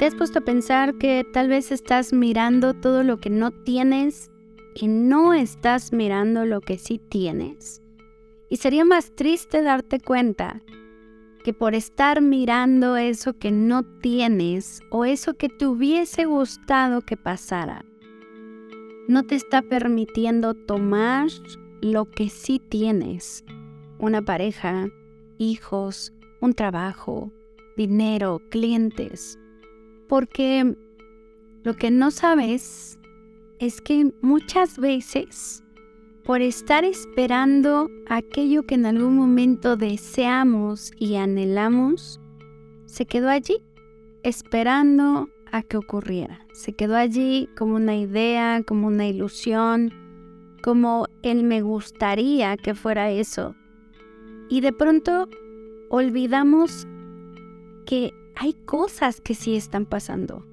¿Te has puesto a pensar que tal vez estás mirando todo lo que no tienes y no estás mirando lo que sí tienes? Y sería más triste darte cuenta que por estar mirando eso que no tienes o eso que te hubiese gustado que pasara, no te está permitiendo tomar lo que sí tienes. Una pareja, hijos, un trabajo, dinero, clientes. Porque lo que no sabes es que muchas veces por estar esperando aquello que en algún momento deseamos y anhelamos, se quedó allí, esperando a que ocurriera. Se quedó allí como una idea, como una ilusión, como el me gustaría que fuera eso. Y de pronto olvidamos que hay cosas que sí están pasando.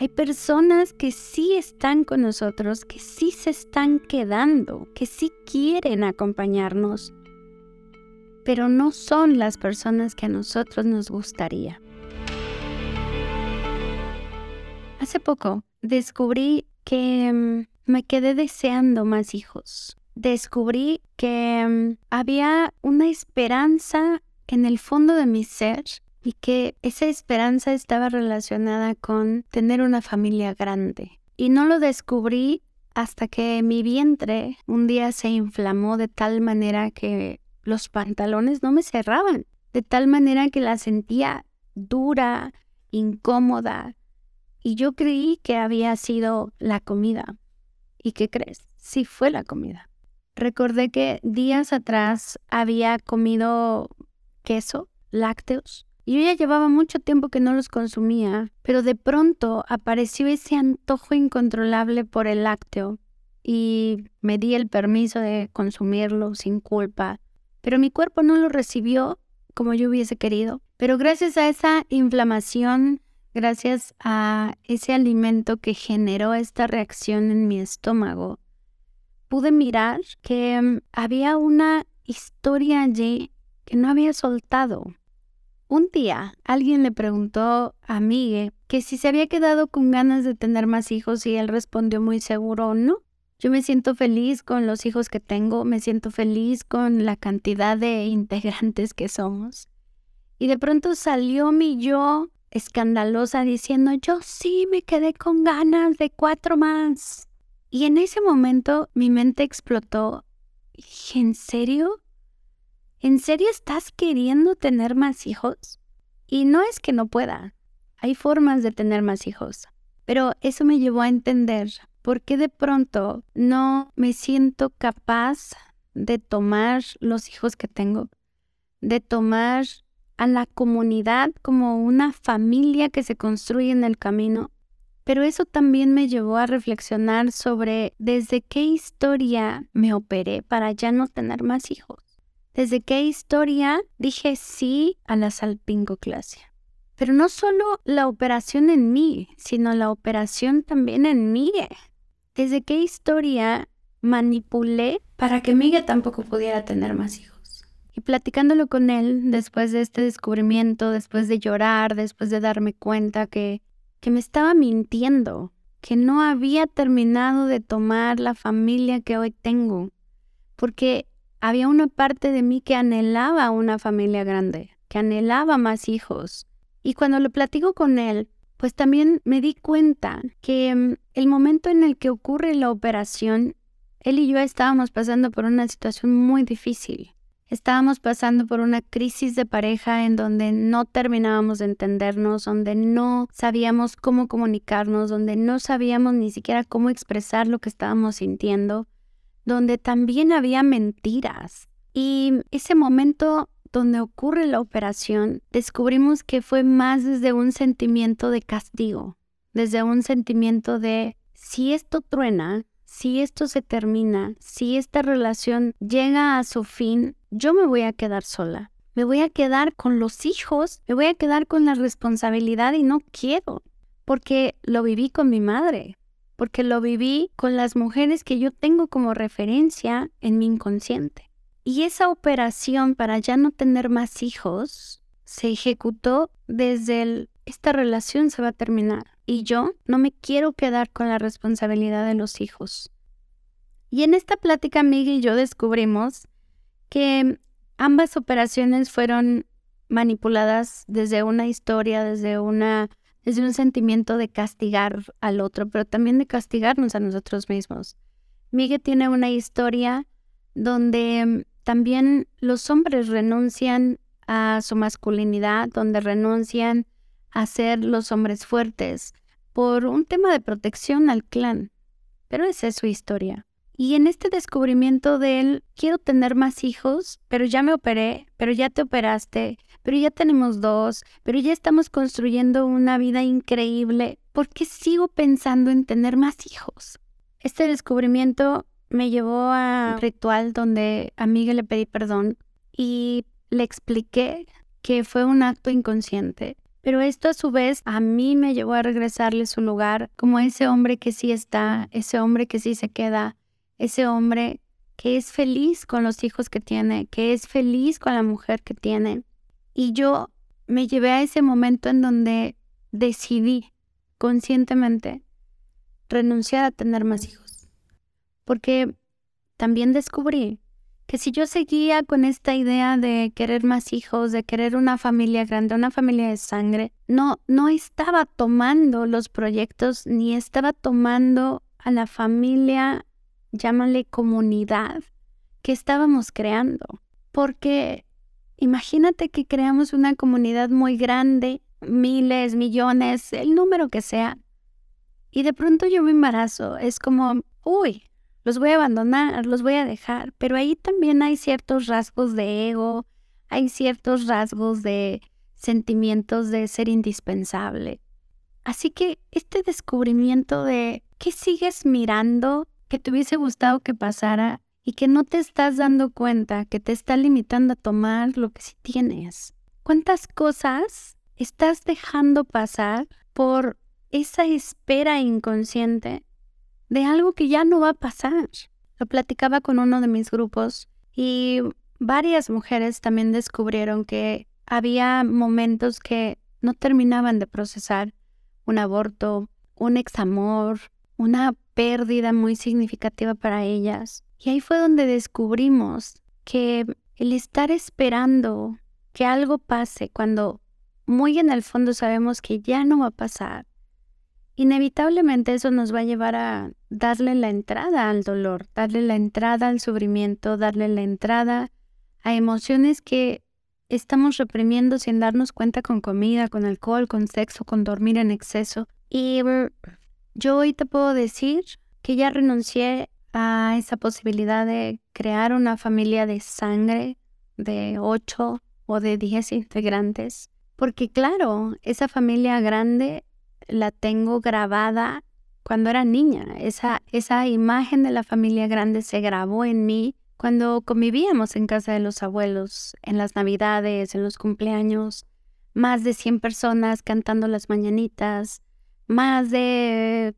Hay personas que sí están con nosotros, que sí se están quedando, que sí quieren acompañarnos, pero no son las personas que a nosotros nos gustaría. Hace poco descubrí que mm, me quedé deseando más hijos. Descubrí que mm, había una esperanza en el fondo de mi ser y que esa esperanza estaba relacionada con tener una familia grande. Y no lo descubrí hasta que mi vientre un día se inflamó de tal manera que los pantalones no me cerraban, de tal manera que la sentía dura, incómoda, y yo creí que había sido la comida. ¿Y qué crees? Sí fue la comida. Recordé que días atrás había comido queso, lácteos, y yo ya llevaba mucho tiempo que no los consumía, pero de pronto apareció ese antojo incontrolable por el lácteo y me di el permiso de consumirlo sin culpa, pero mi cuerpo no lo recibió como yo hubiese querido. Pero gracias a esa inflamación, gracias a ese alimento que generó esta reacción en mi estómago, pude mirar que mm, había una historia allí que no había soltado. Un día alguien le preguntó a Miguel que si se había quedado con ganas de tener más hijos y él respondió muy seguro no. Yo me siento feliz con los hijos que tengo, me siento feliz con la cantidad de integrantes que somos. Y de pronto salió mi yo escandalosa diciendo yo sí me quedé con ganas de cuatro más. Y en ese momento mi mente explotó. ¿En serio? ¿En serio estás queriendo tener más hijos? Y no es que no pueda, hay formas de tener más hijos, pero eso me llevó a entender por qué de pronto no me siento capaz de tomar los hijos que tengo, de tomar a la comunidad como una familia que se construye en el camino. Pero eso también me llevó a reflexionar sobre desde qué historia me operé para ya no tener más hijos desde qué historia dije sí a la salpingoclasia. Pero no solo la operación en mí, sino la operación también en Miguel. Desde qué historia manipulé para que Miguel tampoco pudiera tener más hijos. Y platicándolo con él después de este descubrimiento, después de llorar, después de darme cuenta que, que me estaba mintiendo, que no había terminado de tomar la familia que hoy tengo, porque había una parte de mí que anhelaba una familia grande, que anhelaba más hijos. Y cuando lo platico con él, pues también me di cuenta que mm, el momento en el que ocurre la operación, él y yo estábamos pasando por una situación muy difícil. Estábamos pasando por una crisis de pareja en donde no terminábamos de entendernos, donde no sabíamos cómo comunicarnos, donde no sabíamos ni siquiera cómo expresar lo que estábamos sintiendo donde también había mentiras. Y ese momento donde ocurre la operación, descubrimos que fue más desde un sentimiento de castigo, desde un sentimiento de si esto truena, si esto se termina, si esta relación llega a su fin, yo me voy a quedar sola. Me voy a quedar con los hijos, me voy a quedar con la responsabilidad y no quiero, porque lo viví con mi madre, porque lo viví con las mujeres que yo tengo como referencia en mi inconsciente. Y esa operación para ya no tener más hijos se ejecutó desde el esta relación se va a terminar y yo no me quiero quedar con la responsabilidad de los hijos. Y en esta plática Miguel y yo descubrimos que ambas operaciones fueron manipuladas desde una historia, desde una desde un sentimiento de castigar al otro, pero también de castigarnos a nosotros mismos. Miguel tiene una historia donde mm, también los hombres renuncian a su masculinidad, donde renuncian a ser los hombres fuertes por un tema de protección al clan. Pero esa es su historia. Y en este descubrimiento de él, quiero tener más hijos, pero ya me operé, pero ya te operaste, pero ya tenemos dos, pero ya estamos construyendo una vida increíble. ¿Por qué sigo pensando en tener más hijos? Este descubrimiento me llevó a un ritual donde a Miguel le pedí perdón y le expliqué que fue un acto inconsciente. Pero esto a su vez a mí me llevó a regresarle su lugar como ese hombre que sí está, ese hombre que sí se queda, ese hombre que es feliz con los hijos que tiene, que es feliz con la mujer que tiene. Y yo me llevé a ese momento en donde decidí conscientemente renunciar a tener más hijos. Porque también descubrí que si yo seguía con esta idea de querer más hijos, de querer una familia grande, una familia de sangre, no, no estaba tomando los proyectos ni estaba tomando a la familia llámale comunidad que estábamos creando. Porque imagínate que creamos una comunidad muy grande, miles, millones, el número que sea, y de pronto yo me embarazo. Es como, uy, los voy a abandonar, los voy a dejar. Pero ahí también hay ciertos rasgos de ego, hay ciertos rasgos de sentimientos de ser indispensable. Así que este descubrimiento de qué sigues mirando que te hubiese gustado que pasara y que no te estás dando cuenta que te está limitando a tomar lo que sí tienes. ¿Cuántas cosas estás dejando pasar por esa espera inconsciente de algo que ya no va a pasar? Lo platicaba con uno de mis grupos y varias mujeres también descubrieron que había momentos que no terminaban de procesar un aborto, un examor, una pérdida muy significativa para ellas. Y ahí fue donde descubrimos que el estar esperando que algo pase cuando muy en el fondo sabemos que ya no va a pasar, inevitablemente eso nos va a llevar a darle la entrada al dolor, darle la entrada al sufrimiento, darle la entrada a emociones que estamos reprimiendo sin darnos cuenta con comida, con alcohol, con sexo, con dormir en exceso. Y yo hoy te puedo decir que ya renuncié a esa posibilidad de crear una familia de sangre de ocho o de diez integrantes, porque claro, esa familia grande la tengo grabada cuando era niña. Esa, esa imagen de la familia grande se grabó en mí cuando convivíamos en casa de los abuelos, en las navidades, en los cumpleaños, más de 100 personas cantando las mañanitas, más de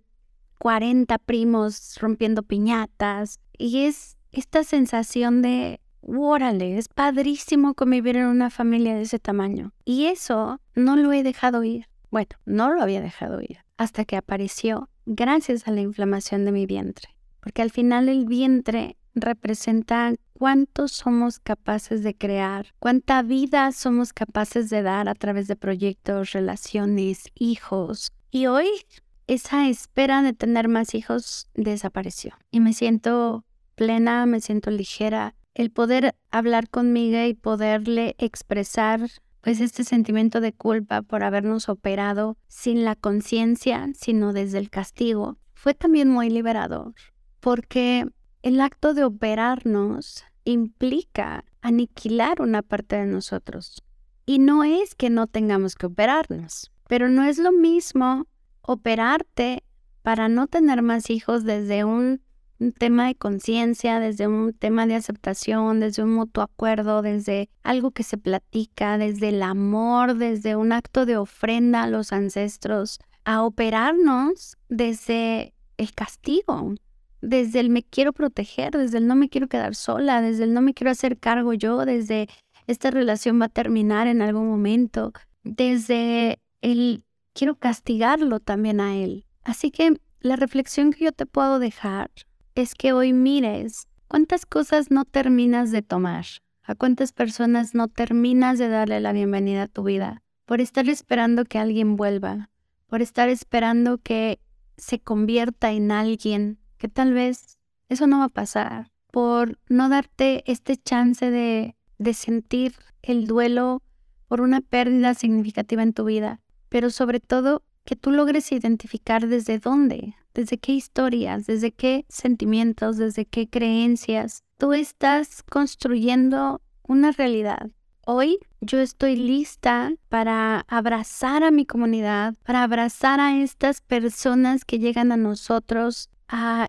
40 primos rompiendo piñatas. Y es esta sensación de, órale, es padrísimo convivir en una familia de ese tamaño. Y eso no lo he dejado ir. Bueno, no lo había dejado ir hasta que apareció gracias a la inflamación de mi vientre. Porque al final el vientre representa cuánto somos capaces de crear, cuánta vida somos capaces de dar a través de proyectos, relaciones, hijos, y hoy esa espera de tener más hijos desapareció. Y me siento plena, me siento ligera. El poder hablar conmigo y poderle expresar pues este sentimiento de culpa por habernos operado sin la conciencia, sino desde el castigo, fue también muy liberador, porque el acto de operarnos implica aniquilar una parte de nosotros. Y no es que no tengamos que operarnos, pero no es lo mismo operarte para no tener más hijos desde un, tema de conciencia, desde un tema de aceptación, desde un mutuo acuerdo, desde algo que se platica, desde el amor, desde un acto de ofrenda a los ancestros, a operarnos desde el castigo, desde el me quiero proteger, desde el no me quiero quedar sola, desde el no me quiero hacer cargo yo, desde esta relación va a terminar en algún momento, desde el quiero castigarlo también a él. Así que la reflexión que yo te puedo dejar es que hoy mires cuántas cosas no terminas de tomar, a cuántas personas no terminas de darle la bienvenida a tu vida por estar esperando que alguien vuelva, por estar esperando que se convierta en alguien que tal vez eso no va a pasar, por no darte este chance de, de sentir el duelo por una pérdida significativa en tu vida, pero sobre todo que tú logres identificar desde dónde, desde qué historias, desde qué sentimientos, desde qué creencias tú estás construyendo una realidad. Hoy yo estoy lista para abrazar a mi comunidad, para abrazar a estas personas que llegan a nosotros a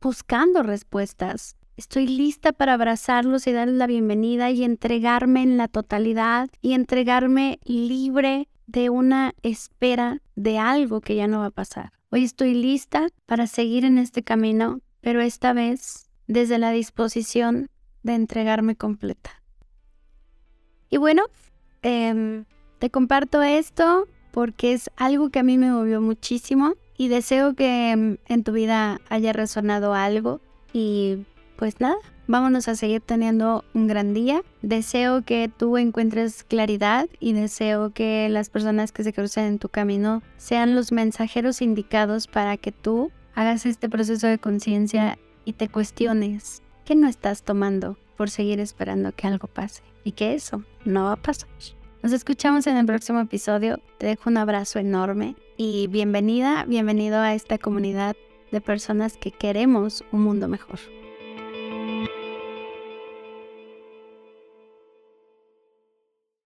buscando respuestas. Estoy lista para abrazarlos y darles la bienvenida y entregarme en la totalidad y entregarme libre de una espera de algo que ya no va a pasar. Hoy estoy lista para seguir en este camino, pero esta vez desde la disposición de entregarme completa. Y bueno, em, te comparto esto porque es algo que a mí me movió muchísimo y deseo que em, en tu vida haya resonado algo y pues nada, vámonos a seguir teniendo un gran día. Deseo que tú encuentres claridad y deseo que las personas que se crucen en tu camino sean los mensajeros indicados para que tú hagas este proceso de conciencia y te cuestiones qué no estás tomando por seguir esperando que algo pase y que eso no va a pasar. Nos escuchamos en el próximo episodio. Te dejo un abrazo enorme y bienvenida, bienvenido a esta comunidad de personas que queremos un mundo mejor.